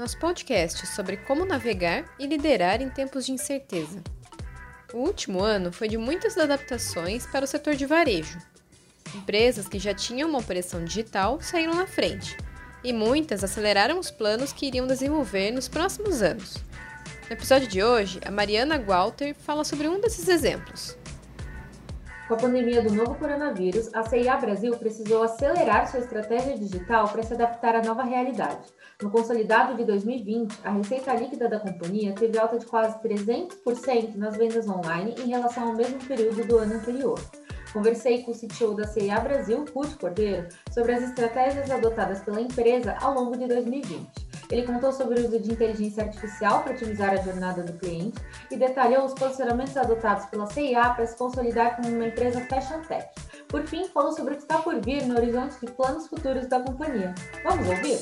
nosso podcast sobre como navegar e liderar em tempos de incerteza. O último ano foi de muitas adaptações para o setor de varejo. Empresas que já tinham uma operação digital saíram na frente, e muitas aceleraram os planos que iriam desenvolver nos próximos anos. No episódio de hoje, a Mariana Walter fala sobre um desses exemplos. Com a pandemia do novo coronavírus, a CIA Brasil precisou acelerar sua estratégia digital para se adaptar à nova realidade. No consolidado de 2020, a receita líquida da companhia teve alta de quase 300% nas vendas online em relação ao mesmo período do ano anterior. Conversei com o CTO da CIA Brasil, Ruth Cordeiro, sobre as estratégias adotadas pela empresa ao longo de 2020. Ele contou sobre o uso de inteligência artificial para otimizar a jornada do cliente e detalhou os posicionamentos adotados pela CIA para se consolidar como uma empresa fashion tech. Por fim, falou sobre o que está por vir no horizonte de planos futuros da companhia. Vamos ouvir?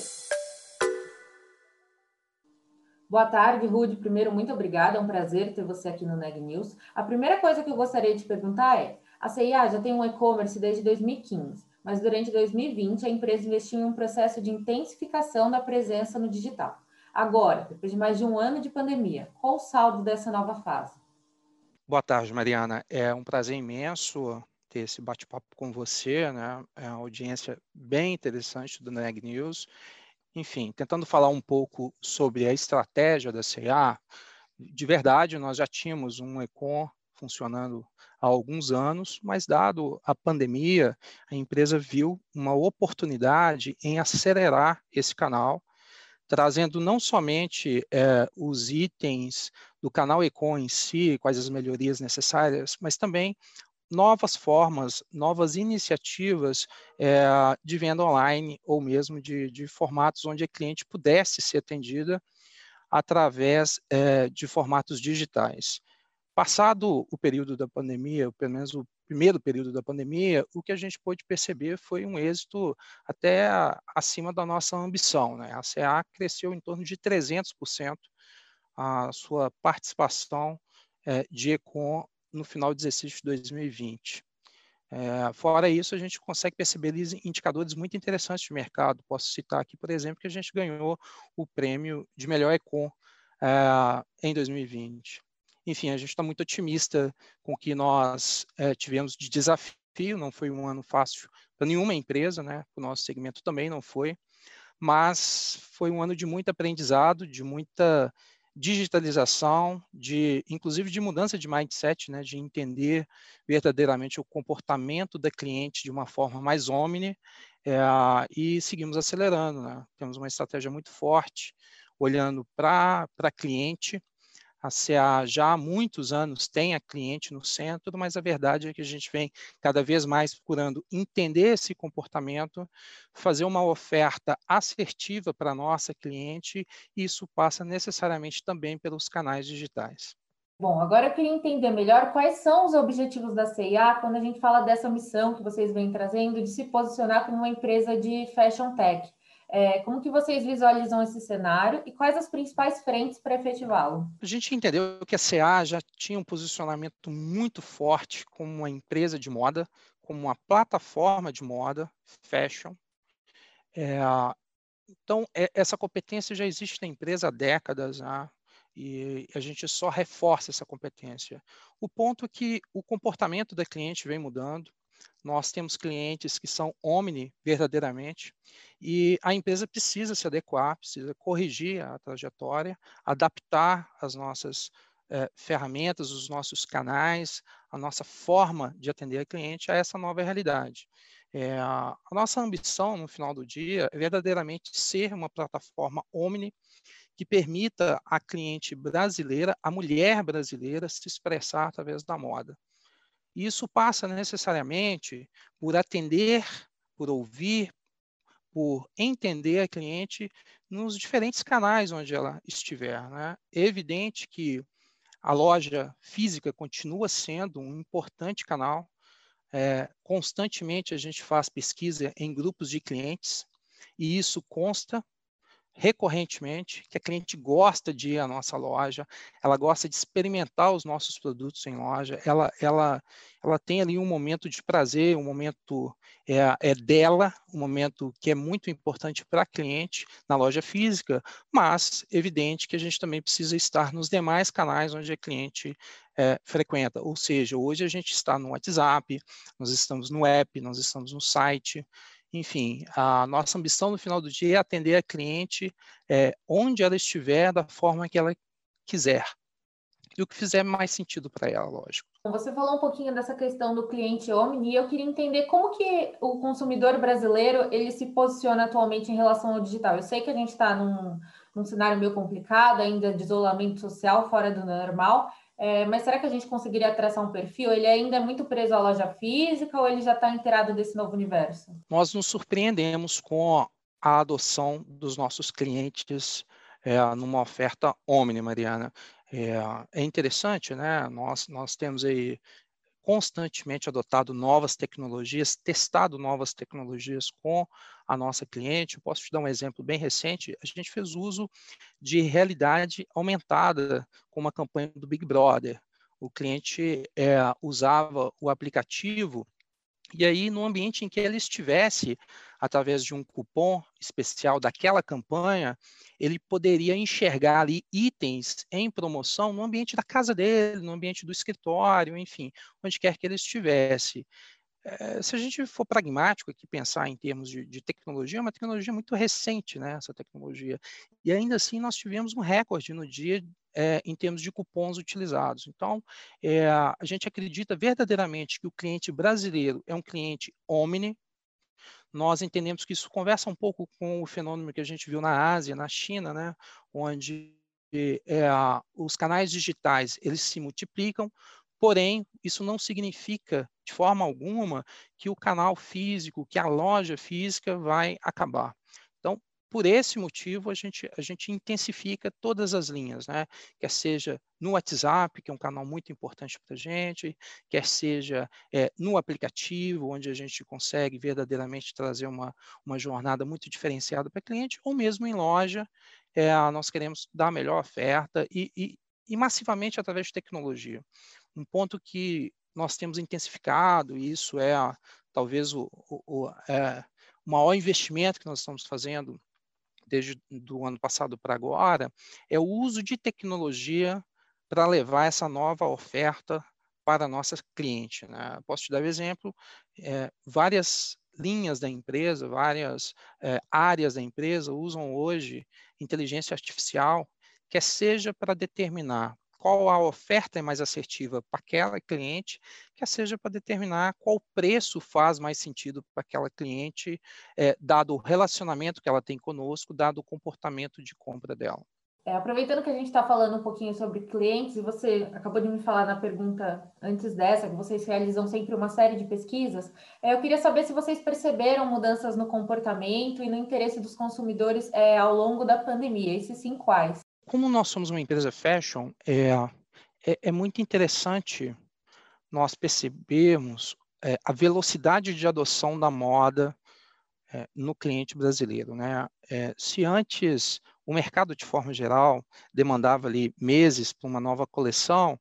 Boa tarde, Rude. Primeiro, muito obrigada. É um prazer ter você aqui no Neg News. A primeira coisa que eu gostaria de perguntar é: a CIA já tem um e-commerce desde 2015 mas durante 2020 a empresa investiu em um processo de intensificação da presença no digital. Agora, depois de mais de um ano de pandemia, qual o saldo dessa nova fase? Boa tarde, Mariana. É um prazer imenso ter esse bate-papo com você, né? É uma audiência bem interessante do Neg News. Enfim, tentando falar um pouco sobre a estratégia da CA, de verdade, nós já tínhamos um Econ funcionando há alguns anos, mas dado a pandemia, a empresa viu uma oportunidade em acelerar esse canal, trazendo não somente é, os itens do canal Econ em si, quais as melhorias necessárias, mas também novas formas, novas iniciativas é, de venda online ou mesmo de, de, formatos onde a cliente pudesse ser atendida através é, de formatos digitais. Passado o período da pandemia, pelo menos o primeiro período da pandemia, o que a gente pôde perceber foi um êxito até acima da nossa ambição. Né? A CA cresceu em torno de 300% a sua participação é, de Econ no final de exercício de 2020. É, fora isso, a gente consegue perceber indicadores muito interessantes de mercado. Posso citar aqui, por exemplo, que a gente ganhou o prêmio de melhor Econ é, em 2020 enfim, a gente está muito otimista com o que nós é, tivemos de desafio. Não foi um ano fácil para nenhuma empresa, né? O nosso segmento também não foi, mas foi um ano de muito aprendizado, de muita digitalização, de inclusive de mudança de mindset, né, de entender verdadeiramente o comportamento da cliente de uma forma mais omni, é, e seguimos acelerando. Né? Temos uma estratégia muito forte, olhando para cliente, a CA já há muitos anos tem a cliente no centro, mas a verdade é que a gente vem cada vez mais procurando entender esse comportamento, fazer uma oferta assertiva para a nossa cliente, e isso passa necessariamente também pelos canais digitais. Bom, agora eu queria entender melhor quais são os objetivos da CIA quando a gente fala dessa missão que vocês vêm trazendo de se posicionar como uma empresa de fashion tech. É, como que vocês visualizam esse cenário e quais as principais frentes para efetivá-lo? A gente entendeu que a CA já tinha um posicionamento muito forte como uma empresa de moda, como uma plataforma de moda, fashion. É, então, é, essa competência já existe na empresa há décadas já, e a gente só reforça essa competência. O ponto é que o comportamento da cliente vem mudando, nós temos clientes que são omni verdadeiramente e a empresa precisa se adequar, precisa corrigir a trajetória, adaptar as nossas eh, ferramentas, os nossos canais, a nossa forma de atender a cliente a essa nova realidade. É, a nossa ambição no final do dia é verdadeiramente ser uma plataforma omni que permita à cliente brasileira, a mulher brasileira, se expressar através da moda. Isso passa necessariamente por atender, por ouvir, por entender a cliente nos diferentes canais onde ela estiver. Né? É evidente que a loja física continua sendo um importante canal. É, constantemente a gente faz pesquisa em grupos de clientes e isso consta recorrentemente, que a cliente gosta de ir à nossa loja, ela gosta de experimentar os nossos produtos em loja, ela, ela, ela tem ali um momento de prazer, um momento é, é dela, um momento que é muito importante para a cliente na loja física, mas evidente que a gente também precisa estar nos demais canais onde a cliente é, frequenta, ou seja, hoje a gente está no WhatsApp, nós estamos no app, nós estamos no site, enfim, a nossa ambição no final do dia é atender a cliente é, onde ela estiver, da forma que ela quiser. E o que fizer mais sentido para ela, lógico. Você falou um pouquinho dessa questão do cliente omni, e eu queria entender como que o consumidor brasileiro ele se posiciona atualmente em relação ao digital. Eu sei que a gente está num, num cenário meio complicado, ainda de isolamento social fora do normal, é, mas será que a gente conseguiria traçar um perfil? Ele ainda é muito preso à loja física ou ele já está inteirado desse novo universo? Nós nos surpreendemos com a adoção dos nossos clientes é, numa oferta Omni, Mariana. É, é, interessante, né? Nós, nós temos aí constantemente adotado novas tecnologias, testado novas tecnologias com a nossa cliente. Eu posso te dar um exemplo bem recente. A gente fez uso de realidade aumentada com uma campanha do Big Brother. O cliente é, usava o aplicativo e aí, no ambiente em que ele estivesse, através de um cupom especial daquela campanha, ele poderia enxergar ali itens em promoção no ambiente da casa dele, no ambiente do escritório, enfim, onde quer que ele estivesse. É, se a gente for pragmático aqui, pensar em termos de, de, tecnologia, é uma tecnologia muito recente, né, essa tecnologia. E ainda assim, nós tivemos um recorde no dia é, em termos de cupons utilizados. Então, é, a gente acredita verdadeiramente que o cliente brasileiro é um cliente omni. Nós entendemos que isso conversa um pouco com o fenômeno que a gente viu na Ásia, na China, né, onde é, os canais digitais eles se multiplicam, Porém, isso não significa de forma alguma que o canal físico, que a loja física vai acabar. Por esse motivo, a gente, a gente intensifica todas as linhas, né? Quer seja no WhatsApp, que é um canal muito importante para a gente, quer seja é, no aplicativo, onde a gente consegue verdadeiramente trazer uma, uma jornada muito diferenciada para cliente, ou mesmo em loja, é, nós queremos dar a melhor oferta e, e, e massivamente através de tecnologia. Um ponto que nós temos intensificado, e isso é talvez o, o, o, é, o maior investimento que nós estamos fazendo desde do ano passado para agora, é o uso de tecnologia para levar essa nova oferta para a nossa cliente. Né? Posso te dar um exemplo, é, várias linhas da empresa, várias é, áreas da empresa usam hoje inteligência artificial, quer seja para determinar qual a oferta é mais assertiva para aquela cliente, quer seja para determinar qual preço faz mais sentido para aquela cliente, é, dado o relacionamento que ela tem conosco, dado o comportamento de compra dela. É, aproveitando que a gente está falando um pouquinho sobre clientes, e você acabou de me falar na pergunta antes dessa, que vocês realizam sempre uma série de pesquisas, é, eu queria saber se vocês perceberam mudanças no comportamento e no interesse dos consumidores é, ao longo da pandemia, e se sim, quais? Como nós somos uma empresa fashion, é, é, é muito interessante nós percebermos é, a velocidade de adoção da moda é, no cliente brasileiro. Né? É, se antes o mercado, de forma geral, demandava ali meses para uma nova coleção,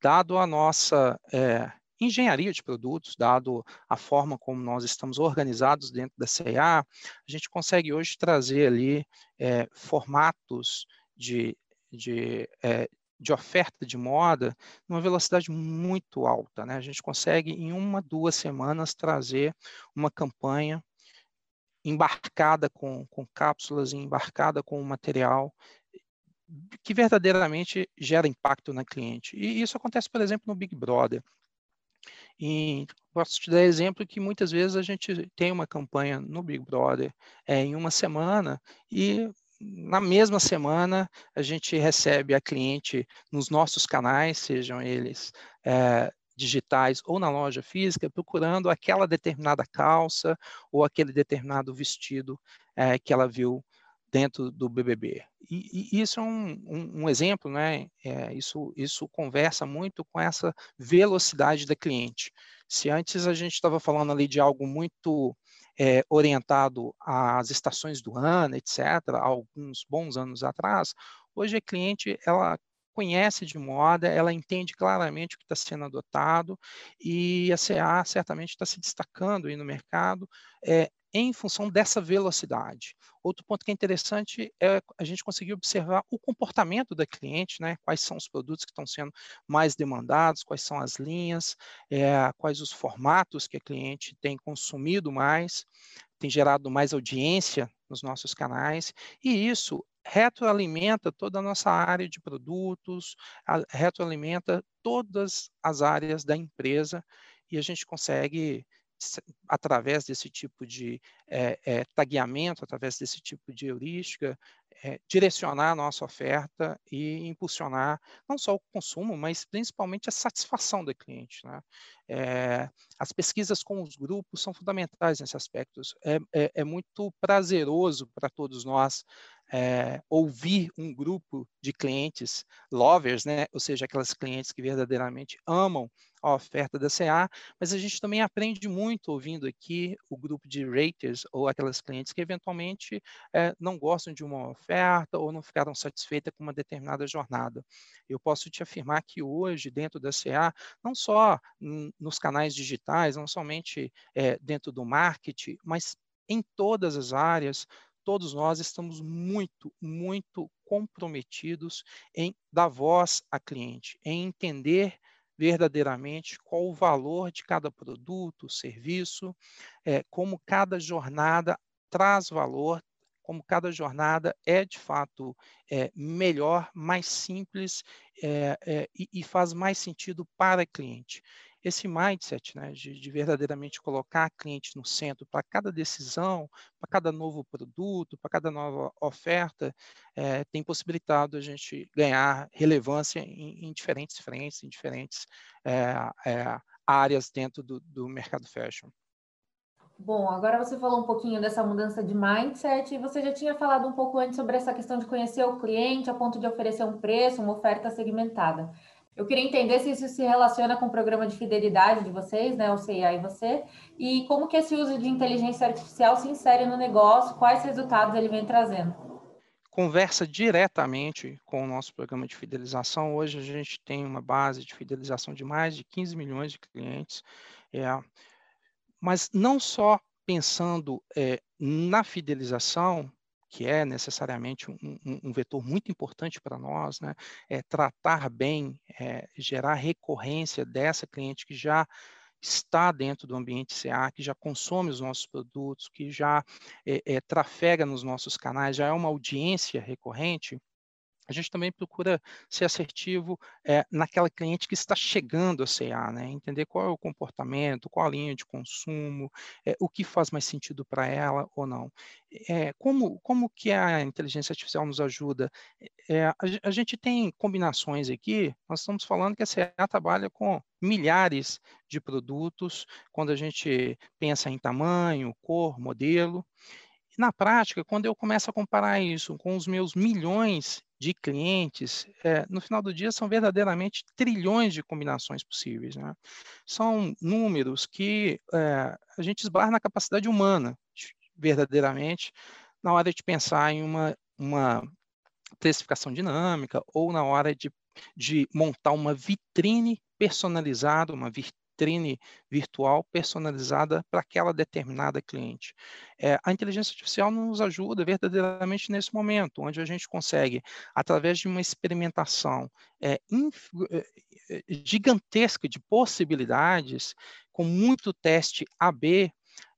dado a nossa é, engenharia de produtos, dado a forma como nós estamos organizados dentro da CA, a gente consegue hoje trazer ali é, formatos de, de, é, de oferta de moda numa velocidade muito alta. Né? A gente consegue, em uma, duas semanas, trazer uma campanha embarcada com, com cápsulas, embarcada com material que verdadeiramente gera impacto na cliente. E isso acontece, por exemplo, no Big Brother. E posso te dar exemplo que muitas vezes a gente tem uma campanha no Big Brother é, em uma semana e na mesma semana, a gente recebe a cliente nos nossos canais, sejam eles é, digitais ou na loja física, procurando aquela determinada calça ou aquele determinado vestido é, que ela viu dentro do BBB. E, e isso é um, um, um exemplo, né? É, isso, isso conversa muito com essa velocidade da cliente. Se antes a gente estava falando ali de algo muito é, orientado às estações do ano, etc., alguns bons anos atrás, hoje a cliente ela conhece de moda, ela entende claramente o que está sendo adotado e a CA certamente está se destacando aí no mercado é, em função dessa velocidade. Outro ponto que é interessante é a gente conseguir observar o comportamento da cliente, né? quais são os produtos que estão sendo mais demandados, quais são as linhas, é, quais os formatos que a cliente tem consumido mais, tem gerado mais audiência nos nossos canais, e isso retroalimenta toda a nossa área de produtos, retroalimenta todas as áreas da empresa, e a gente consegue através desse tipo de é, é, tagueamento, através desse tipo de heurística, é, direcionar a nossa oferta e impulsionar não só o consumo, mas principalmente a satisfação do cliente. Né? as pesquisas com os grupos são fundamentais nesse aspecto. É, é muito prazeroso para todos nós é, ouvir um grupo de clientes lovers, né? ou seja, aquelas clientes que verdadeiramente amam a oferta da CA, mas a gente também aprende muito ouvindo aqui o grupo de raters ou aquelas clientes que eventualmente é, não gostam de uma oferta ou não ficaram satisfeitas com uma determinada jornada. Eu posso te afirmar que hoje, dentro da CA, não só nos canais digitais, não somente é, dentro do marketing, mas em todas as áreas, todos nós estamos muito, muito comprometidos em dar voz a cliente, em entender verdadeiramente qual o valor de cada produto, serviço, é, como cada jornada traz valor, como cada jornada é de fato é, melhor, mais simples é, e, e faz mais sentido para o cliente esse mindset né, de, de verdadeiramente colocar a cliente no centro para cada decisão, para cada novo produto, para cada nova oferta, é, tem possibilitado a gente ganhar relevância em, em diferentes frentes, em diferentes é, é, áreas dentro do, do mercado fashion. Bom, agora você falou um pouquinho dessa mudança de mindset e você já tinha falado um pouco antes sobre essa questão de conhecer o cliente a ponto de oferecer um preço, uma oferta segmentada. Eu queria entender se isso se relaciona com o programa de fidelidade de vocês, né, o CIA e você, e como que esse uso de inteligência artificial se insere no negócio, quais resultados ele vem trazendo. Conversa diretamente com o nosso programa de fidelização. Hoje a gente tem uma base de fidelização de mais de 15 milhões de clientes, é, mas não só pensando é, na fidelização, que é necessariamente um, um, vetor muito importante para nós, né? é tratar bem, é, gerar recorrência dessa cliente que já está dentro do ambiente CA, que já consome os nossos produtos, que já é, é, trafega nos nossos canais, já é uma audiência recorrente, a gente também procura ser assertivo é, naquela cliente que está chegando a CA, né? entender qual é o comportamento, qual a linha de consumo, é, o que faz mais sentido para ela ou não. É, como, como que a inteligência artificial nos ajuda? A, a, gente tem combinações aqui, nós estamos falando que a CA trabalha com milhares de produtos, quando a gente pensa em tamanho, cor, modelo, na prática, quando eu começo a comparar isso com os meus milhões de clientes, é, no final do dia são verdadeiramente trilhões de combinações possíveis. Né? São números que é, a gente esbarra na capacidade humana, verdadeiramente, na hora de pensar em uma, uma precificação dinâmica ou na hora de, de montar uma vitrine personalizada, uma vitrine virtual personalizada para aquela determinada cliente. É, a inteligência artificial nos ajuda verdadeiramente nesse momento, onde a gente consegue, através de uma experimentação é, é, é gigantesca de possibilidades, com muito teste AB,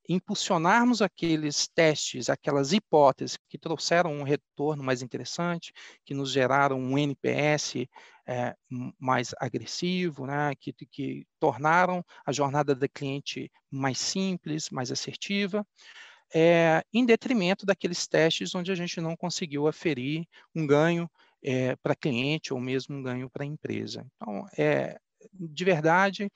impulsionarmos aqueles testes, aquelas hipóteses que trouxeram um retorno mais interessante, que nos geraram um NPS é, mais agressivo, né, que, que tornaram a jornada da cliente mais simples, mais assertiva, é, em detrimento daqueles testes onde a gente não conseguiu aferir um ganho é, para cliente ou mesmo um ganho para a empresa. Então, é, de verdade,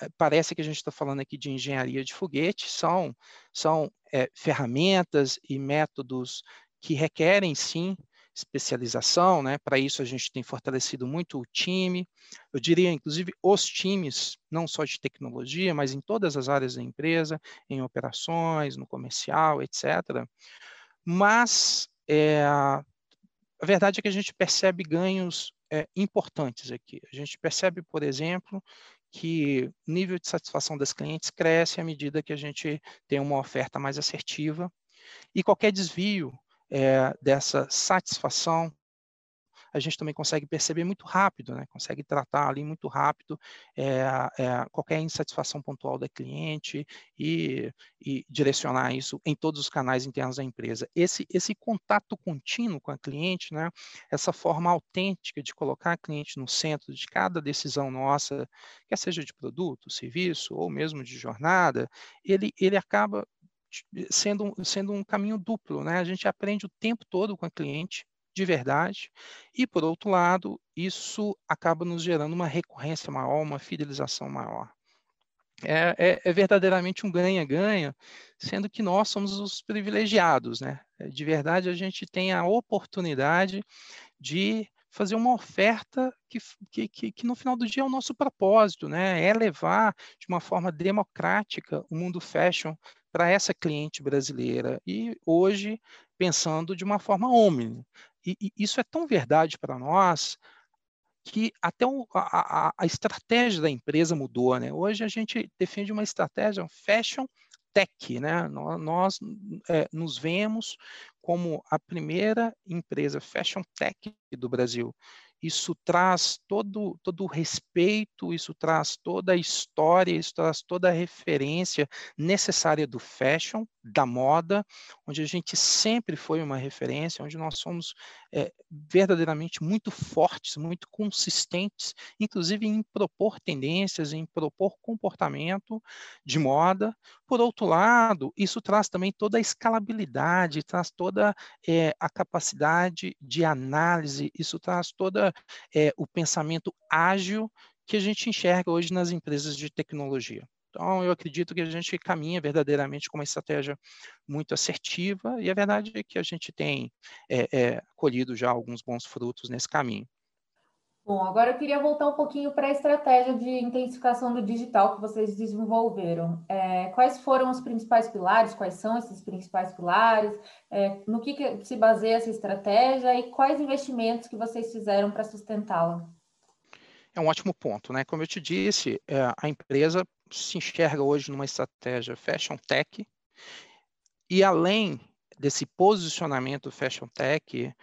eh, parece que a gente está falando aqui de engenharia de foguete, são, são é, ferramentas e métodos que requerem, sim, especialização, né? Para isso a gente tem fortalecido muito o time, eu diria inclusive os times, não só de tecnologia, mas em todas as áreas da empresa, em operações, no comercial, etc. Mas é, a verdade é que a gente percebe ganhos é, importantes aqui. A gente percebe, por exemplo, que o nível de satisfação das clientes cresce à medida que a gente tem uma oferta mais assertiva e qualquer desvio é, dessa satisfação, a gente também consegue perceber muito rápido, né? consegue tratar ali muito rápido é, é, qualquer insatisfação pontual da cliente e, e, direcionar isso em todos os canais internos da empresa. Esse, esse contato contínuo com a cliente, né? essa forma autêntica de colocar a cliente no centro de cada decisão nossa, quer seja de produto, serviço ou mesmo de jornada, ele, ele acaba sendo, sendo um caminho duplo, né? A gente aprende o tempo todo com a cliente, de verdade, e por outro lado, isso acaba nos gerando uma recorrência maior, uma fidelização maior. É, é, é verdadeiramente um ganha-ganha, sendo que nós somos os privilegiados, né? É, de verdade, a gente tem a oportunidade de fazer uma oferta que, que, que, que, no final do dia é o nosso propósito, né? É levar de uma forma democrática o mundo fashion para essa cliente brasileira. E hoje, pensando de uma forma omni. E, e isso é tão verdade para nós que até o, a, a, estratégia da empresa mudou. Né? Hoje a gente defende uma estratégia fashion tech. Né? Nós, nós é, nos vemos como a primeira empresa fashion tech do Brasil isso traz todo, todo o respeito, isso traz toda a história, isso traz toda a referência necessária do fashion, da moda, onde a gente sempre foi uma referência, onde nós somos é, verdadeiramente muito fortes, muito consistentes, inclusive em propor tendências, em propor comportamento de moda. Por outro lado, isso traz também toda a escalabilidade, traz toda é, a capacidade de análise, isso traz toda é, o pensamento ágil que a gente enxerga hoje nas empresas de tecnologia. Então, eu acredito que a gente caminha verdadeiramente com uma estratégia muito assertiva, e a verdade é que a gente tem é, é, colhido já alguns bons frutos nesse caminho. Bom, agora eu queria voltar um pouquinho para a estratégia de intensificação do digital que vocês desenvolveram. É, quais foram os principais pilares? Quais são esses principais pilares? É, no que, que, se baseia essa estratégia e quais investimentos que vocês fizeram para sustentá-la? É um ótimo ponto, né? Como eu te disse, é, a empresa se enxerga hoje numa estratégia fashion tech e além desse posicionamento fashion tech,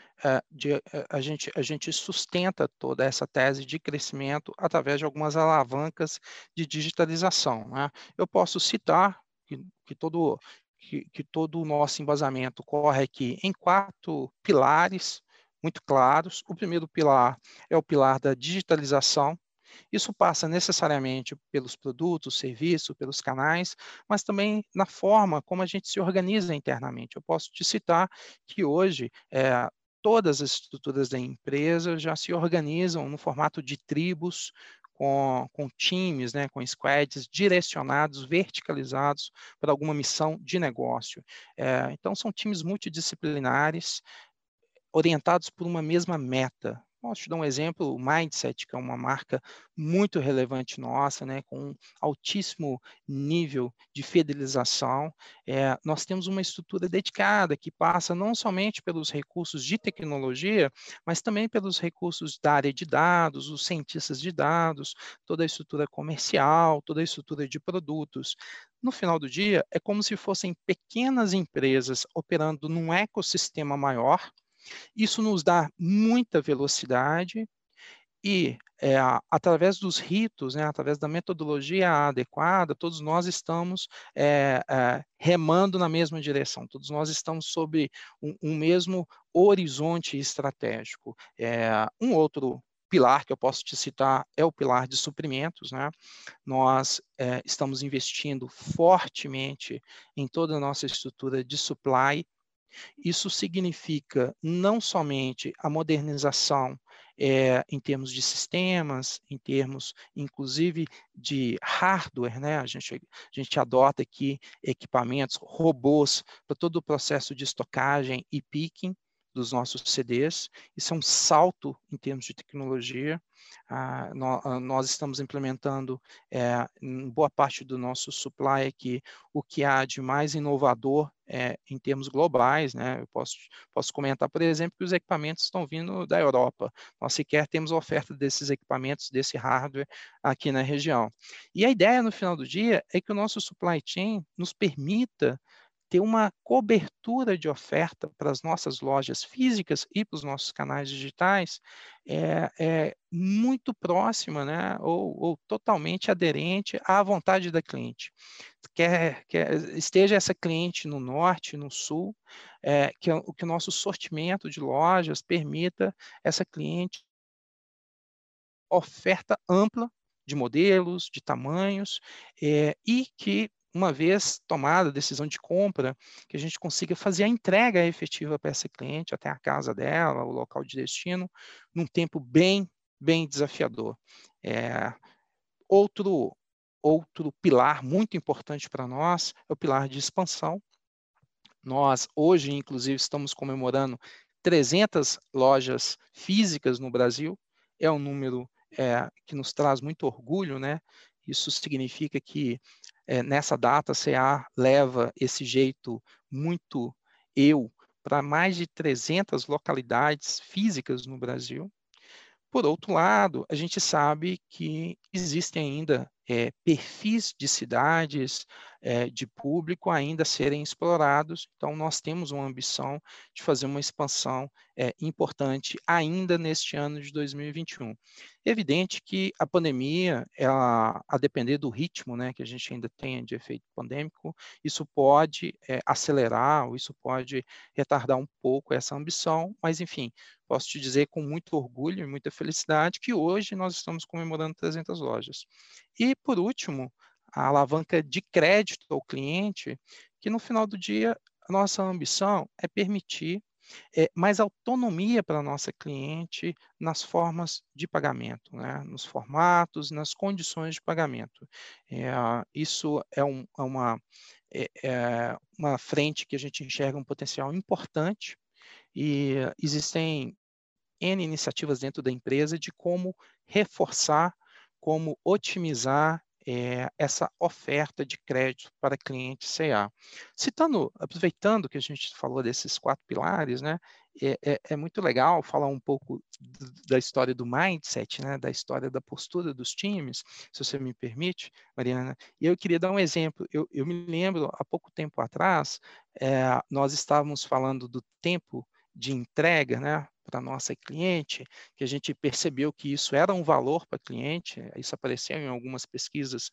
de, uh, a, gente, a gente sustenta toda essa tese de crescimento através de algumas alavancas de digitalização. Né? Eu posso citar que, que todo que, que, todo o nosso embasamento corre aqui em quatro pilares muito claros. O primeiro pilar é o pilar da digitalização, isso passa necessariamente pelos produtos, serviços, pelos canais, mas também na forma como a gente se organiza internamente. Eu posso te citar que hoje é, todas as estruturas da empresa já se organizam no formato de tribos, com, com, times, né, com squads direcionados, verticalizados para alguma missão de negócio. É, então, são times multidisciplinares, orientados por uma mesma meta, Posso te dar um exemplo, o Mindset, que é uma marca muito relevante nossa, né, com um altíssimo nível de fidelização. É, nós temos uma estrutura dedicada que passa não somente pelos recursos de tecnologia, mas também pelos recursos da área de dados, os cientistas de dados, toda a estrutura comercial, toda a estrutura de produtos. No final do dia, é como se fossem pequenas empresas operando num ecossistema maior, isso nos dá muita velocidade e, é, através dos ritos, né, através da metodologia adequada, todos nós estamos é, é, remando na mesma direção, todos nós estamos sob um, um mesmo horizonte estratégico. um outro pilar que eu posso te citar é o pilar de suprimentos. Né? Nós estamos investindo fortemente em toda a nossa estrutura de supply isso significa não somente a modernização é, em termos de sistemas, em termos, inclusive, de hardware, né? A gente, a gente adota aqui equipamentos, robôs para todo o processo de estocagem e picking dos nossos CDs. Isso é um salto em termos de tecnologia. Nós, ah, nós, estamos implementando é, em boa parte do nosso supply aqui o que há de mais inovador é, em termos globais. Né? Eu posso, posso comentar, por exemplo, que os equipamentos estão vindo da Europa. Nós sequer temos oferta desses equipamentos, desse hardware aqui na região. E a ideia, no final do dia, é que o nosso supply chain nos permita ter uma cobertura de oferta para as nossas lojas físicas e para os nossos canais digitais é, é muito próxima, né, ou, ou, totalmente aderente à vontade da cliente. Quer, quer esteja essa cliente no norte, no sul, é, que, que o nosso sortimento de lojas permita essa cliente oferta ampla de modelos, de tamanhos, é, e que uma vez tomada a decisão de compra, que a gente consiga fazer a entrega efetiva para essa cliente até a casa dela, o local de destino, num tempo bem, bem desafiador. É, outro, outro pilar muito importante para nós é o pilar de expansão. Nós, hoje, inclusive, estamos comemorando 300 lojas físicas no Brasil. É um número é, que nos traz muito orgulho, né? Isso significa que é, nessa data, a CA leva esse jeito muito eu para mais de 300 localidades físicas no Brasil. Por outro lado, a gente sabe que existem ainda é, perfis de cidades, é, de público ainda serem explorados. Então, nós temos uma ambição de fazer uma expansão é, importante ainda neste ano de 2021. Evidente que a pandemia, ela, a depender do ritmo né, que a gente ainda tem de efeito pandêmico, isso pode acelerar ou isso pode retardar um pouco essa ambição, mas, enfim, posso te dizer com muito orgulho e muita felicidade que hoje nós estamos comemorando 300 lojas. E, por último, a alavanca de crédito ao cliente, que no final do dia a nossa ambição é permitir é, mais autonomia para a nossa cliente nas formas de pagamento, né? nos formatos, nas condições de pagamento. É, isso é, um, é uma, é, é, uma frente que a gente enxerga um potencial importante e existem N iniciativas dentro da empresa de como reforçar, como otimizar é, essa oferta de crédito para cliente CA. Citando, aproveitando que a gente falou desses quatro pilares, né, é, é, é, muito legal falar um pouco da história do mindset, né, da história da postura dos times, se você me permite, Mariana. E eu queria dar um exemplo. Eu, eu me lembro, há pouco tempo atrás, é, nós estávamos falando do tempo de entrega, né, para nossa cliente, que a gente percebeu que isso era um valor para cliente, isso apareceu em algumas pesquisas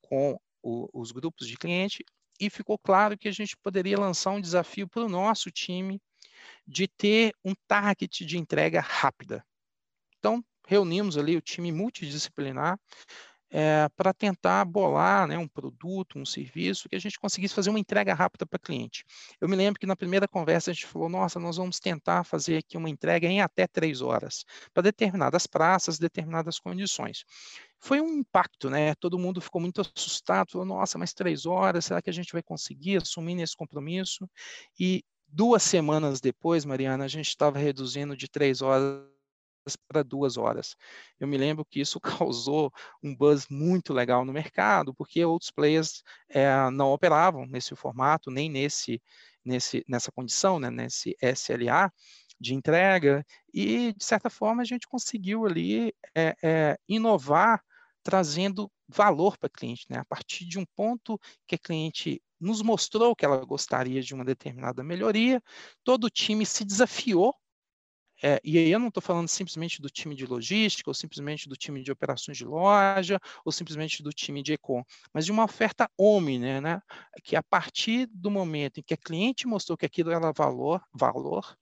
com o, os grupos de cliente, e ficou claro que a gente poderia lançar um desafio para o nosso time de ter um target de entrega rápida. Então, reunimos ali o time multidisciplinar é, para tentar bolar né, um produto, um serviço, que a gente conseguisse fazer uma entrega rápida para cliente. Eu me lembro que na primeira conversa a gente falou, nossa, nós vamos tentar fazer aqui uma entrega em até três horas, para determinadas praças, determinadas condições. Foi um impacto, né? Todo mundo ficou muito assustado, falou, nossa, mas três horas, será que a gente vai conseguir assumir esse compromisso? E duas semanas depois, Mariana, a gente estava reduzindo de três horas para duas horas. Eu me lembro que isso causou um buzz muito legal no mercado, porque outros players é, não operavam nesse formato, nem nesse, nesse, nessa condição, né, nesse SLA de entrega, e de certa forma a gente conseguiu ali é, é, inovar trazendo valor para a cliente, né? a partir de um ponto que a cliente nos mostrou que ela gostaria de uma determinada melhoria, todo o time se desafiou é, e aí eu não estou falando simplesmente do time de logística, ou simplesmente do time de operações de loja, ou simplesmente do time de econ, mas de uma oferta omni, né, que a partir do momento em que a cliente mostrou que aquilo era valor, valor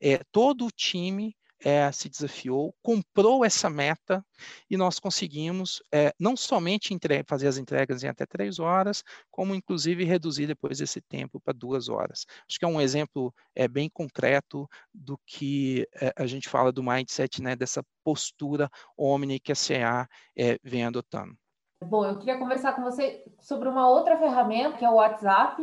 é, todo o time é, se desafiou, comprou essa meta e nós conseguimos é, não somente fazer as entregas em até três horas, como inclusive reduzir depois esse tempo para duas horas. Acho que é um exemplo é, bem concreto do que é, a gente fala do mindset, né, dessa postura omni que a CA é, vem adotando. Bom, eu queria conversar com você sobre uma outra ferramenta, que é o WhatsApp.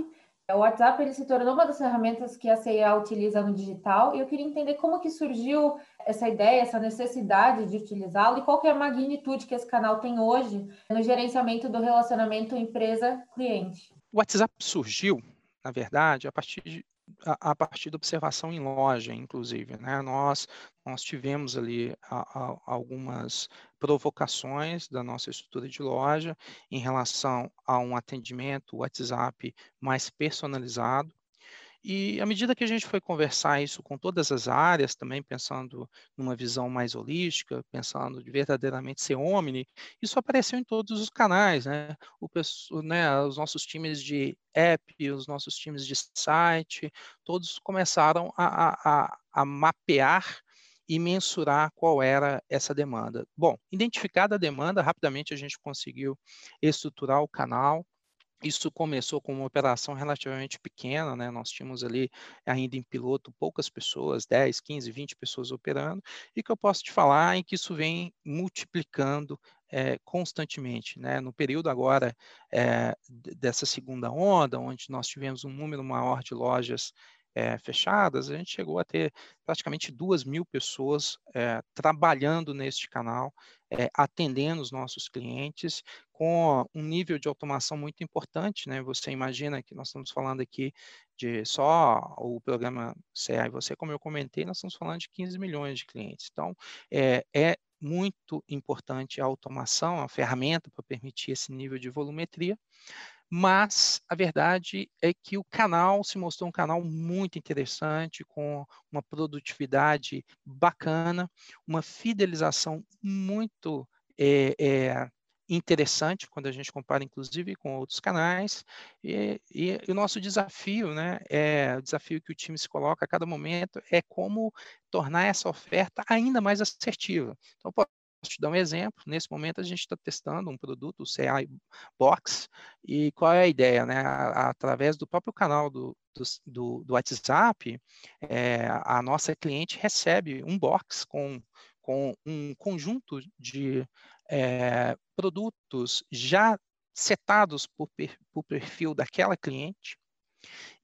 O WhatsApp ele se tornou uma das ferramentas que a CIA utiliza no digital e eu queria entender como que surgiu essa ideia, essa necessidade de utilizá-lo e qual é a magnitude que esse canal tem hoje no gerenciamento do relacionamento empresa-cliente. O WhatsApp surgiu, na verdade, a partir de a, partir da observação em loja, inclusive. Né? Nós, nós tivemos ali a, a, algumas provocações da nossa estrutura de loja em relação a um atendimento WhatsApp mais personalizado, e à medida que a gente foi conversar isso com todas as áreas, também pensando numa visão mais holística, pensando de verdadeiramente ser omni, isso apareceu em todos os canais, né? O, né, os nossos times de app, os nossos times de site, todos começaram a, a, a mapear e mensurar qual era essa demanda. Bom, identificada a demanda, rapidamente a gente conseguiu estruturar o canal, isso começou com uma operação relativamente pequena, né? Nós tínhamos ali ainda em piloto poucas pessoas, 10, 15, 20 pessoas operando, e que eu posso te falar em que isso vem multiplicando é, constantemente. Né? No período agora é, dessa segunda onda, onde nós tivemos um número maior de lojas é, fechadas, a gente chegou a ter praticamente duas mil pessoas é, trabalhando neste canal, é, atendendo os nossos clientes, com um nível de automação muito importante. Né? Você imagina que nós estamos falando aqui de só o programa CA e você, como eu comentei, nós estamos falando de 15 milhões de clientes. Então, é, é muito importante a automação, a ferramenta para permitir esse nível de volumetria, mas a verdade é que o canal se mostrou um canal muito interessante, com uma produtividade bacana, uma fidelização muito é, é, interessante quando a gente compara, inclusive, com outros canais. E, e, e, o nosso desafio, né, é o desafio que o time se coloca a cada momento é como tornar essa oferta ainda mais assertiva. Então, te dar um exemplo. Nesse momento, a gente está testando um produto, o CI Box, e qual é a ideia? Né? Através do próprio canal do, do, do WhatsApp, é, a nossa cliente recebe um box com, com um conjunto de é, produtos já setados por, por perfil daquela cliente,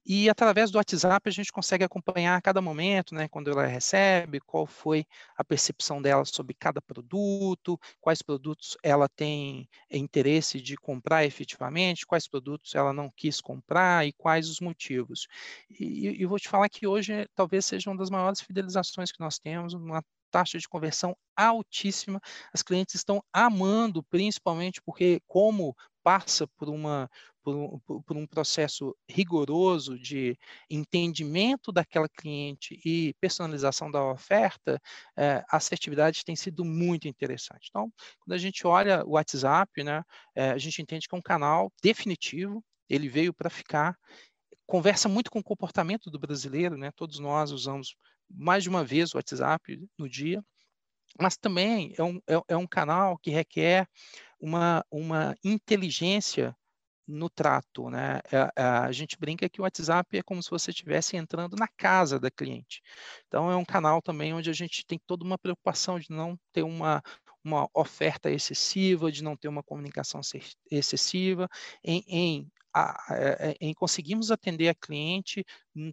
e através do WhatsApp a gente consegue acompanhar a cada momento, né, quando ela recebe, qual foi a percepção dela sobre cada produto, quais produtos ela tem interesse de comprar efetivamente, quais produtos ela não quis comprar e quais os motivos. E, e vou te falar que hoje talvez seja uma das maiores fidelizações que nós temos, uma taxa de conversão altíssima. As clientes estão amando, principalmente porque, como passa por uma por um, por um, processo rigoroso de entendimento daquela cliente e personalização da oferta, é, a assertividade tem sido muito interessante. Então, quando a gente olha o WhatsApp, né, é, a gente entende que é um canal definitivo, ele veio para ficar, conversa muito com o comportamento do brasileiro, né, todos nós usamos mais de uma vez o WhatsApp no dia, mas também é um, é, é um canal que requer uma, uma inteligência no trato, né? A, é, a, a, gente brinca que o WhatsApp é como se você estivesse entrando na casa da cliente. Então é um canal também onde a gente tem toda uma preocupação de não ter uma, uma oferta excessiva, de não ter uma comunicação excessiva, em, em, a, é, em conseguirmos atender a cliente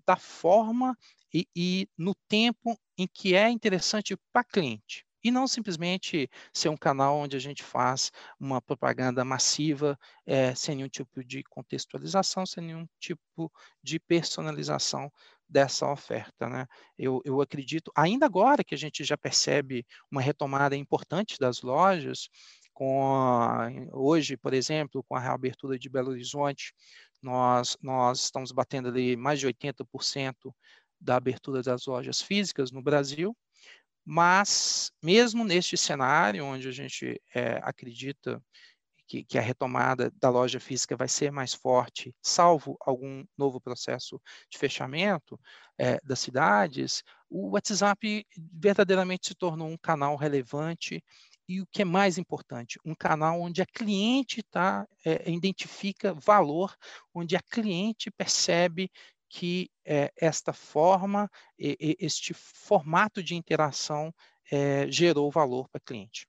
da forma e, e no tempo em que é interessante para cliente e não simplesmente ser um canal onde a gente faz uma propaganda massiva é, sem nenhum tipo de contextualização, sem nenhum tipo de personalização dessa oferta. Né? Eu, eu acredito, ainda agora que a gente já percebe uma retomada importante das lojas, com hoje, por exemplo, com a reabertura de Belo Horizonte, nós, nós estamos batendo ali mais de 80% da abertura das lojas físicas no Brasil, mas, mesmo neste cenário, onde a gente é, acredita que, que, a retomada da loja física vai ser mais forte, salvo algum novo processo de fechamento é, das cidades, o WhatsApp verdadeiramente se tornou um canal relevante e o que é mais importante, um canal onde a cliente tá, é, identifica valor, onde a cliente percebe que é, esta forma, e, e, este formato de interação é, gerou valor para a cliente.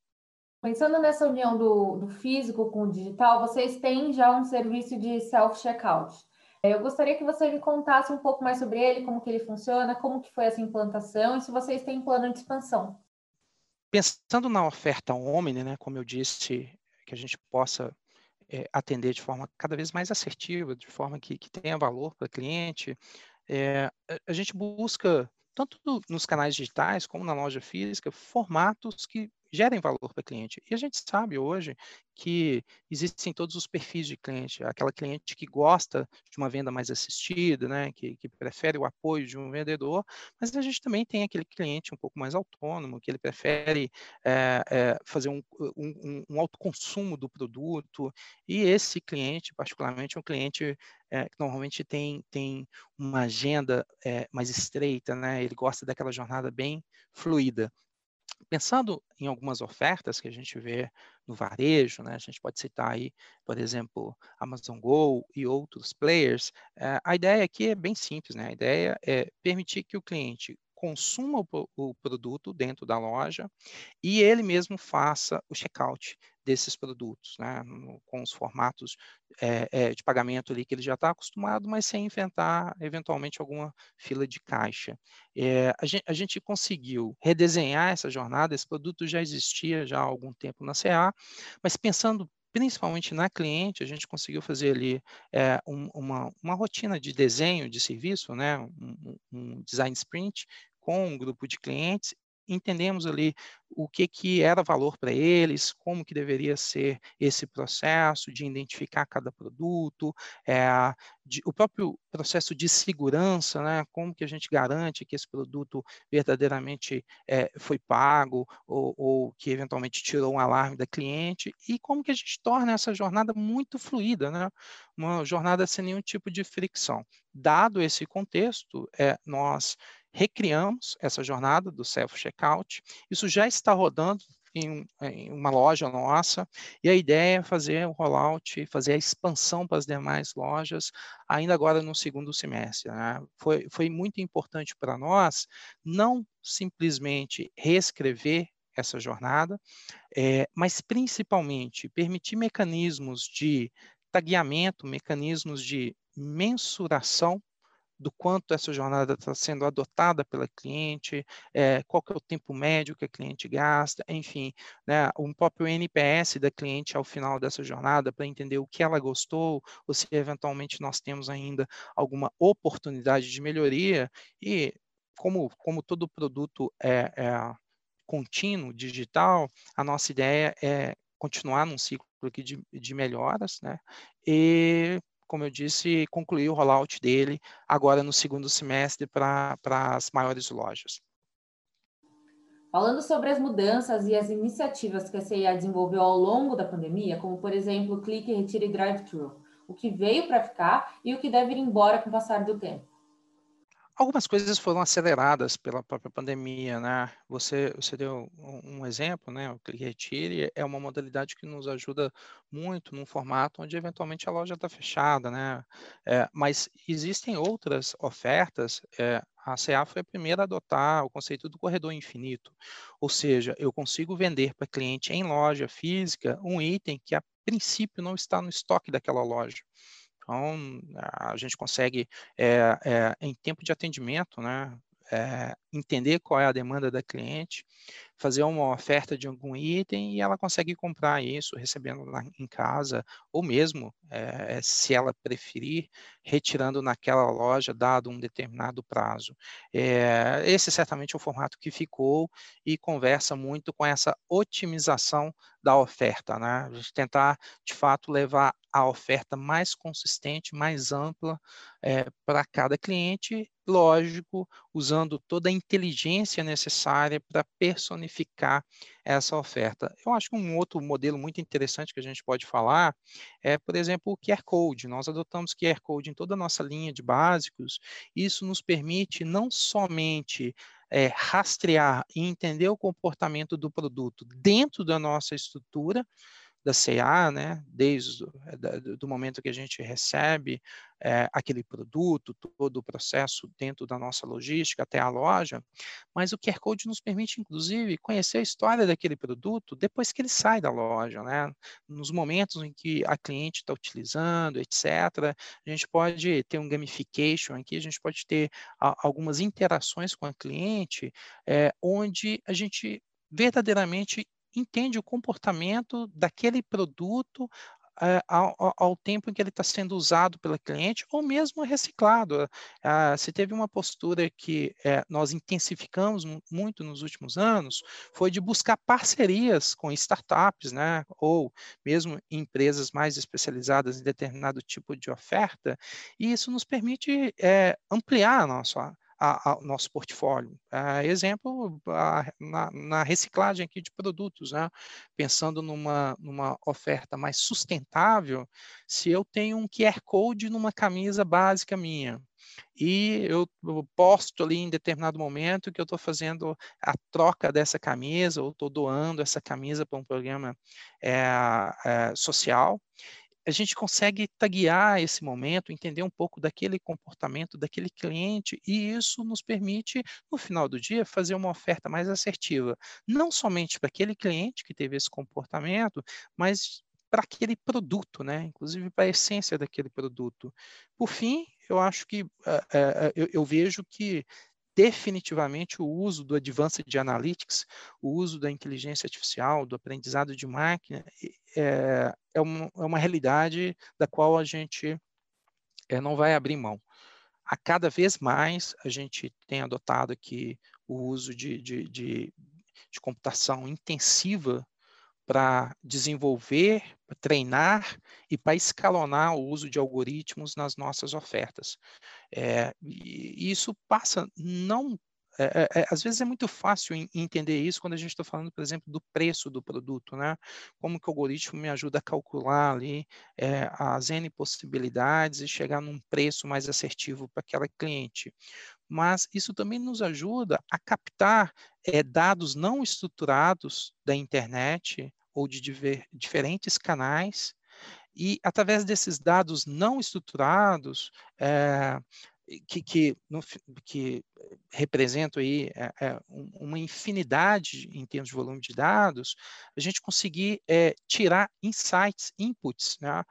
Pensando nessa união do, do, físico com o digital, vocês têm já um serviço de self-checkout. Eu gostaria que você me contasse um pouco mais sobre ele, como que ele funciona, como que foi essa implantação e se vocês têm plano de expansão. Pensando na oferta Omni, né, como eu disse, que a gente possa é, atender de forma cada vez mais assertiva, de forma que, que tenha valor para o cliente, é, a gente busca, tanto nos canais digitais como na loja física, formatos que gerem valor para cliente. E a gente sabe hoje que existem todos os perfis de cliente, aquela cliente que gosta de uma venda mais assistida, né, que, que prefere o apoio de um vendedor, mas a gente também tem aquele cliente um pouco mais autônomo, que ele prefere é, é, fazer um, um, um autoconsumo do produto, e esse cliente, particularmente, é um cliente é, que normalmente tem, tem uma agenda é, mais estreita, né? ele gosta daquela jornada bem fluida. Pensando em algumas ofertas que a gente vê no varejo, né, a gente pode citar aí, por exemplo, Amazon Go e outros players, eh, a ideia aqui é bem simples, né? A ideia é permitir que o cliente consuma o, o produto dentro da loja e ele mesmo faça o checkout desses produtos, né, com os formatos é, é, de pagamento ali que ele já está acostumado, mas sem inventar eventualmente alguma fila de caixa. É, a, gente, a, gente, conseguiu redesenhar essa jornada, esse produto já existia já há algum tempo na CA, mas pensando principalmente na cliente, a gente conseguiu fazer ali é, um, uma, uma rotina de desenho de serviço, né, um, um design sprint com um grupo de clientes entendemos ali o que, que era valor para eles, como que deveria ser esse processo de identificar cada produto, é, de, o próprio processo de segurança, né, como que a gente garante que esse produto verdadeiramente é, foi pago ou, ou, que eventualmente tirou um alarme da cliente e como que a gente torna essa jornada muito fluida, né, uma jornada sem nenhum tipo de fricção. Dado esse contexto, é, nós recriamos essa jornada do self-checkout. Isso já está rodando em, em, uma loja nossa, e a ideia é fazer o rollout, fazer a expansão para as demais lojas, ainda agora no segundo semestre. Né? Foi, foi muito importante para nós não simplesmente reescrever essa jornada, é, mas principalmente permitir mecanismos de tagueamento, mecanismos de mensuração do quanto essa jornada está sendo adotada pela cliente, é, qual que é o tempo médio que a cliente gasta, enfim, né, um próprio NPS da cliente ao final dessa jornada para entender o que ela gostou, ou se eventualmente nós temos ainda alguma oportunidade de melhoria e como, como todo produto é, é contínuo, digital, a nossa ideia é continuar num ciclo aqui de, de melhoras, né? E como eu disse, concluir o rollout dele agora no segundo semestre para as maiores lojas. Falando sobre as mudanças e as iniciativas que a CIA desenvolveu ao longo da pandemia, como por exemplo clique, retire e drive-thru, o que veio para ficar e o que deve ir embora com o passar do tempo. Algumas coisas foram aceleradas pela própria pandemia, né? Você, você deu um, exemplo, né? O Click Retire é uma modalidade que nos ajuda muito num formato onde eventualmente a loja está fechada, né? É, mas existem outras ofertas. É, a CA foi a primeira a adotar o conceito do corredor infinito, ou seja, eu consigo vender para cliente em loja física um item que a princípio não está no estoque daquela loja. Então, a gente consegue, é, é, em tempo de atendimento, né, é, entender qual é a demanda da cliente, fazer uma oferta de algum item e ela consegue comprar isso recebendo na, em casa, ou mesmo, é, se ela preferir, retirando naquela loja, dado um determinado prazo. É, esse certamente é o formato que ficou e conversa muito com essa otimização da oferta, né? Tentar, de fato, levar a oferta mais consistente, mais ampla é, para cada cliente, lógico, usando toda a inteligência necessária para personalizar planificar essa oferta. Eu acho que um outro modelo muito interessante que a gente pode falar é, por exemplo, o QR Code. Nós adotamos QR Code em toda a nossa linha de básicos. Isso nos permite não somente é, rastrear e entender o comportamento do produto dentro da nossa estrutura, da CA, né, desde o eh, do momento que a gente recebe é, aquele produto, todo o processo dentro da nossa logística até a loja, mas o QR Code nos permite, inclusive, conhecer a história daquele produto depois que ele sai da loja, né, nos momentos em que a cliente está utilizando, etc. A gente pode ter um gamification aqui, a gente pode ter a, algumas interações com a cliente, é, onde a gente verdadeiramente entende o comportamento daquele produto é, ao, ao, tempo em que ele está sendo usado pela cliente, ou mesmo reciclado. Ah, se teve uma postura que é, nós intensificamos muito nos últimos anos, foi de buscar parcerias com startups, né, ou mesmo empresas mais especializadas em determinado tipo de oferta, e isso nos permite é, ampliar a nossa ao nosso portfólio. É, exemplo, a, na, na, reciclagem aqui de produtos, né? pensando numa, numa oferta mais sustentável, se eu tenho um QR Code numa camisa básica minha, e eu, eu posto ali em determinado momento que eu estou fazendo a troca dessa camisa ou estou doando essa camisa para um programa é, é, social a gente consegue taguear esse momento, entender um pouco daquele comportamento daquele cliente, e isso nos permite, no final do dia, fazer uma oferta mais assertiva, não somente para aquele cliente que teve esse comportamento, mas para aquele produto, né? inclusive para a essência daquele produto. Por fim, eu acho que uh, uh, eu, eu vejo que definitivamente o uso do Advanced Analytics, o uso da inteligência artificial, do aprendizado de máquina, é, é, uma, é uma realidade da qual a gente é, não vai abrir mão. A cada vez mais a gente tem adotado aqui o uso de, de, de, de computação intensiva para desenvolver, para treinar e para escalonar o uso de algoritmos nas nossas ofertas. É, e isso passa não é, é, é, às vezes é muito fácil entender isso quando a gente está falando, por exemplo, do preço do produto, né? Como que o algoritmo me ajuda a calcular ali é, as N possibilidades e chegar num preço mais assertivo para aquela cliente. Mas isso também nos ajuda a captar é, dados não estruturados da internet ou de diver, diferentes canais e através desses dados não estruturados, é, que, que, no, que representam aí é, é, uma infinidade em termos de volume de dados, a gente conseguir é, tirar insights, inputs, né,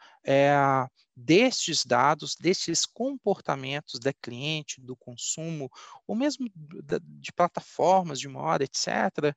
destes dados, destes comportamentos da cliente, do consumo, ou mesmo de plataformas de moda, etc.,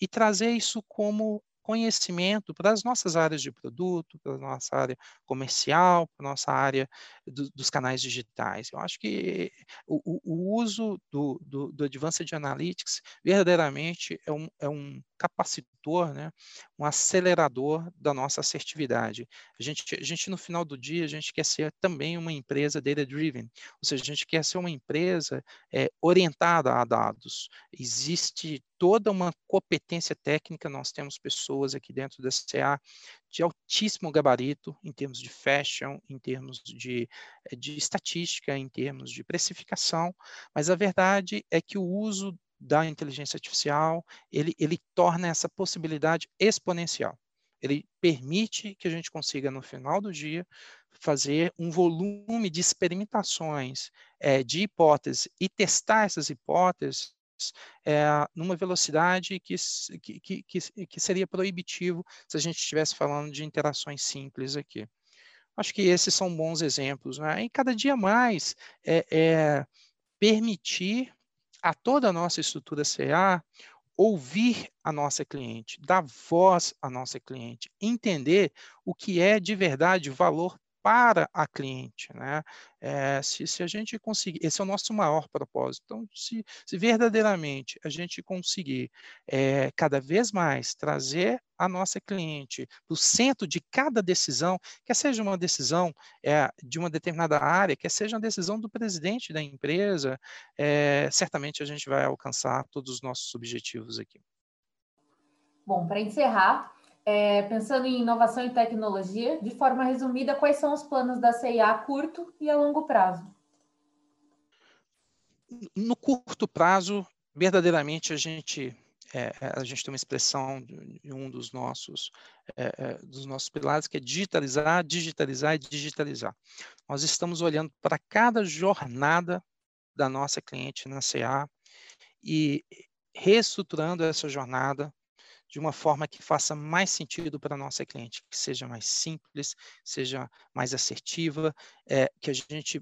e trazer isso como conhecimento para as nossas áreas de produto, para a nossa área comercial, para a nossa área do, dos canais digitais. Eu acho que o, o uso do, do, do Advanced Analytics verdadeiramente é um, é um capacitor, né, um acelerador da nossa assertividade. A gente, a gente, no final do dia, a gente quer ser também uma empresa data-driven, ou seja, a gente quer ser uma empresa é, orientada a dados. Existe toda uma competência técnica, nós temos pessoas aqui dentro da CA de altíssimo gabarito em termos de fashion, em termos de, eh, de estatística, em termos de precificação, mas a verdade é que o uso da inteligência artificial, ele, ele torna essa possibilidade exponencial. Ele permite que a gente consiga, no final do dia, fazer um volume de experimentações, é, de hipóteses e testar essas hipóteses é, numa velocidade que, que, que, que seria proibitivo se a gente estivesse falando de interações simples aqui. Acho que esses são bons exemplos. Né? E cada dia mais é, é permitir a toda a nossa estrutura CA ouvir a nossa cliente, dar voz à nossa cliente, entender o que é de verdade valor para a cliente, né? É, se, se a gente conseguir, esse é o nosso maior propósito. Então, se, se verdadeiramente a gente conseguir é, cada vez mais trazer a nossa cliente para o centro de cada decisão, quer seja uma decisão é, de uma determinada área, quer seja uma decisão do presidente da empresa, certamente a gente vai alcançar todos os nossos objetivos aqui. Bom, para encerrar, é, pensando em inovação e tecnologia, de forma resumida, quais são os planos da CIA a curto e a longo prazo? No curto prazo, verdadeiramente a gente é, a gente tem uma expressão de um dos nossos é, é, dos nossos pilares que é digitalizar, digitalizar e digitalizar. Nós estamos olhando para cada jornada da nossa cliente na CA e reestruturando essa jornada de uma forma que faça mais sentido para a nossa cliente, que seja mais simples, seja mais assertiva, é, que a gente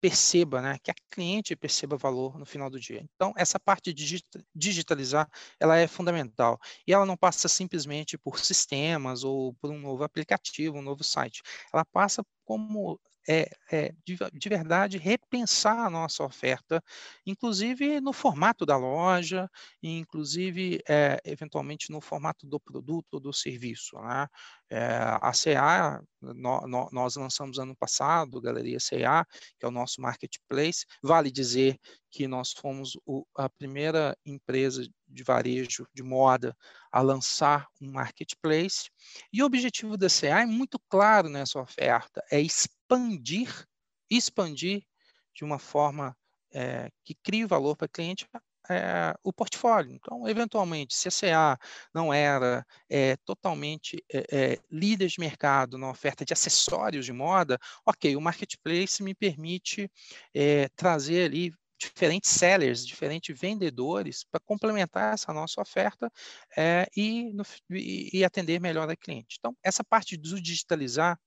perceba, né, que a cliente perceba valor no final do dia. Então, essa parte de digitalizar, ela é fundamental. E ela não passa simplesmente por sistemas ou por um novo aplicativo, um novo site. Ela passa como é, é de, de, verdade repensar a nossa oferta, inclusive no formato da loja, inclusive é, eventualmente no formato do produto ou do serviço. Né? É, a CA, no, no, nós lançamos ano passado, Galeria CA, que é o nosso marketplace. Vale dizer que nós fomos o, a primeira empresa de varejo de moda a lançar um marketplace. E o objetivo da CA é muito claro nessa oferta, é expandir, expandir de uma forma é, que crie valor para o cliente é, o portfólio. Então, eventualmente, se a CA não era é, totalmente é, líder de mercado na oferta de acessórios de moda, ok, o marketplace me permite trazer ali diferentes sellers, diferentes vendedores para complementar essa nossa oferta é, e, no, e, atender melhor a cliente. Então, essa parte do digitalizar,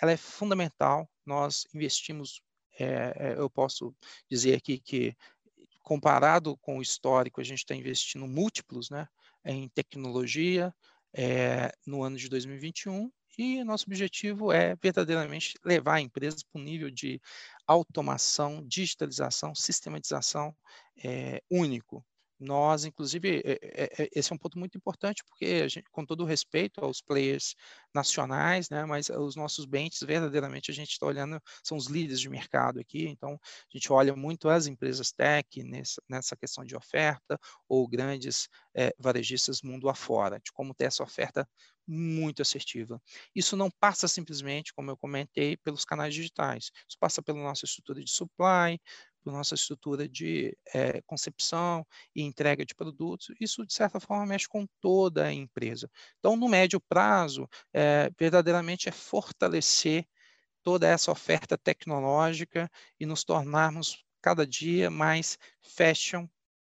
ela é fundamental. Nós investimos, é, eu posso dizer aqui que comparado com o histórico, a gente está investindo múltiplos né, em tecnologia é, no ano de 2021 e nosso objetivo é verdadeiramente levar a empresa para um nível de automação, digitalização, sistematização é, único. Nós, inclusive, é, é, esse é um ponto muito importante, porque, gente, com todo o respeito aos players nacionais, né, mas os nossos bens, verdadeiramente, a gente está olhando, são os líderes de mercado aqui, então, a gente olha muito as empresas tech nessa, nessa questão de oferta, ou grandes é, varejistas mundo afora, de como ter essa oferta muito assertiva. Isso não passa simplesmente, como eu comentei, pelos canais digitais. Isso passa pela nossa estrutura de supply, pela nossa estrutura de é, concepção e entrega de produtos. Isso, de certa forma, mexe com toda a empresa. Então, no médio prazo, é, verdadeiramente é fortalecer toda essa oferta tecnológica e nos tornarmos cada dia mais fashion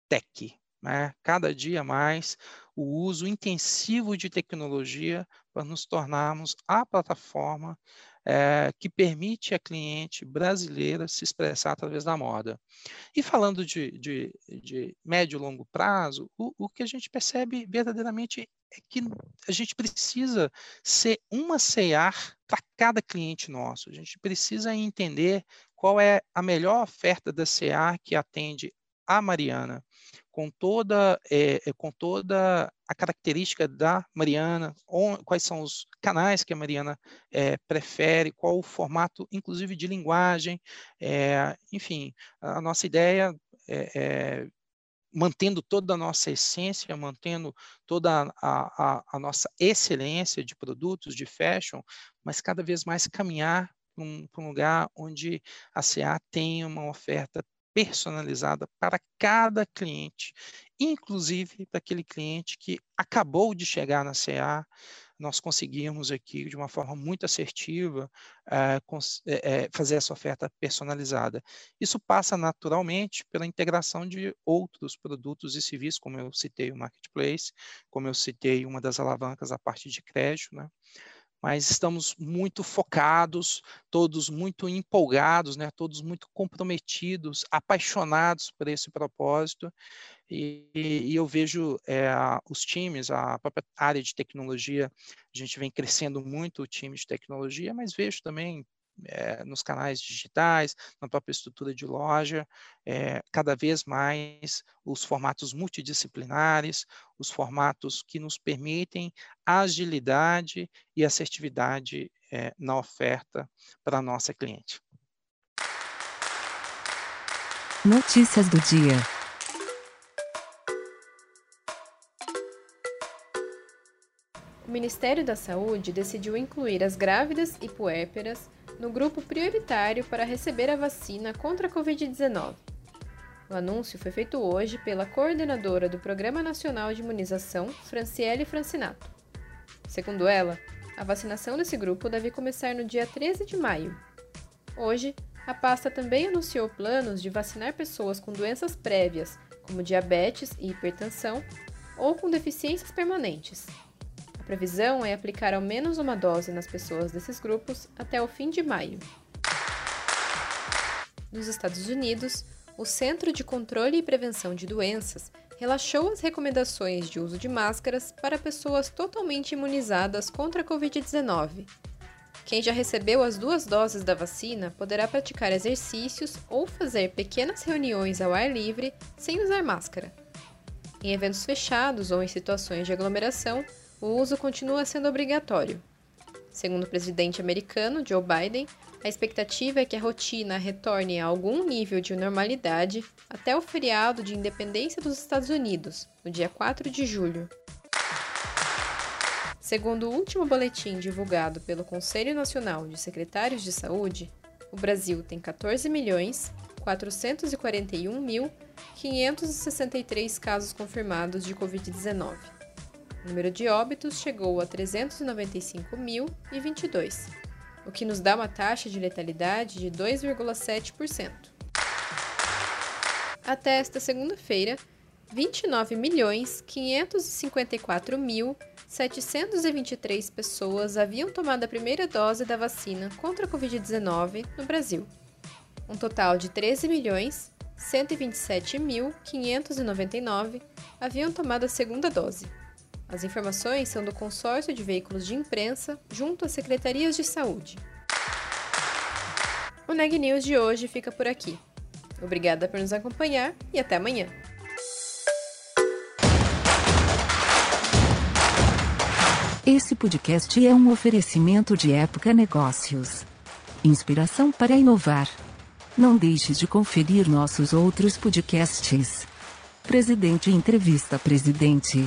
tech. Né? Cada dia mais o uso intensivo de tecnologia para nos tornarmos a plataforma é, que permite à cliente brasileira se expressar através da moda. E falando de, de, de médio e longo prazo, o, o que a gente percebe verdadeiramente é que a gente precisa ser uma CEAR para cada cliente nosso. A gente precisa entender qual é a melhor oferta da CEAR que atende a Mariana, com toda, é, com toda a característica da Mariana, quais são os canais que a Mariana é, prefere, qual o formato, inclusive de linguagem, é, enfim, a nossa ideia é, mantendo toda a nossa essência, mantendo toda a, a, a, nossa excelência de produtos, de fashion, mas cada vez mais caminhar para um, um, lugar onde a CA tem uma oferta personalizada para cada cliente, inclusive para aquele cliente que acabou de chegar na CA. Nós conseguimos aqui, de uma forma muito assertiva, uh, uh, fazer essa oferta personalizada. Isso passa naturalmente pela integração de outros produtos e serviços, como eu citei o Marketplace, como eu citei uma das alavancas, a parte de crédito, né? Mas estamos muito focados, todos muito empolgados, né? todos muito comprometidos, apaixonados por esse propósito. E, e eu vejo é, os times, a própria área de tecnologia, a gente vem crescendo muito o time de tecnologia, mas vejo também é, nos canais digitais, na própria estrutura de loja, é, cada vez mais os formatos multidisciplinares, os formatos que nos permitem agilidade e assertividade é, na oferta para a nossa cliente. Notícias do dia. o Ministério da Saúde decidiu incluir as grávidas e puérperas no grupo prioritário para receber a vacina contra a Covid-19. O anúncio foi feito hoje pela coordenadora do Programa Nacional de Imunização, Franciele Francinato. Segundo ela, a vacinação desse grupo deve começar no dia 13 de maio. Hoje, a pasta também anunciou planos de vacinar pessoas com doenças prévias, como diabetes e hipertensão, ou com deficiências permanentes. Previsão é aplicar ao menos uma dose nas pessoas desses grupos até o fim de maio. Nos Estados Unidos, o Centro de Controle e Prevenção de Doenças relaxou as recomendações de uso de máscaras para pessoas totalmente imunizadas contra a Covid-19. Quem já recebeu as duas doses da vacina poderá praticar exercícios ou fazer pequenas reuniões ao ar livre sem usar máscara. Em eventos fechados ou em situações de aglomeração, o uso continua sendo obrigatório. Segundo o presidente americano Joe Biden, a expectativa é que a rotina retorne a algum nível de normalidade até o feriado de independência dos Estados Unidos, no dia 4 de julho. Segundo o último boletim divulgado pelo Conselho Nacional de Secretários de Saúde, o Brasil tem 14 milhões 441.563 casos confirmados de Covid-19. O número de óbitos chegou a 395.022 o que nos dá uma taxa de letalidade de 2,7%. Até esta segunda-feira, 29.554.723 pessoas haviam tomado a primeira dose da vacina contra a Covid-19 no Brasil. Um total de 13.127.599 haviam tomado a segunda dose. As informações são do consórcio de veículos de imprensa junto às secretarias de saúde. O Neg News de hoje fica por aqui. Obrigada por nos acompanhar e até amanhã. Esse podcast é um oferecimento de Época Negócios. Inspiração para inovar. Não deixe de conferir nossos outros podcasts. Presidente Entrevista Presidente.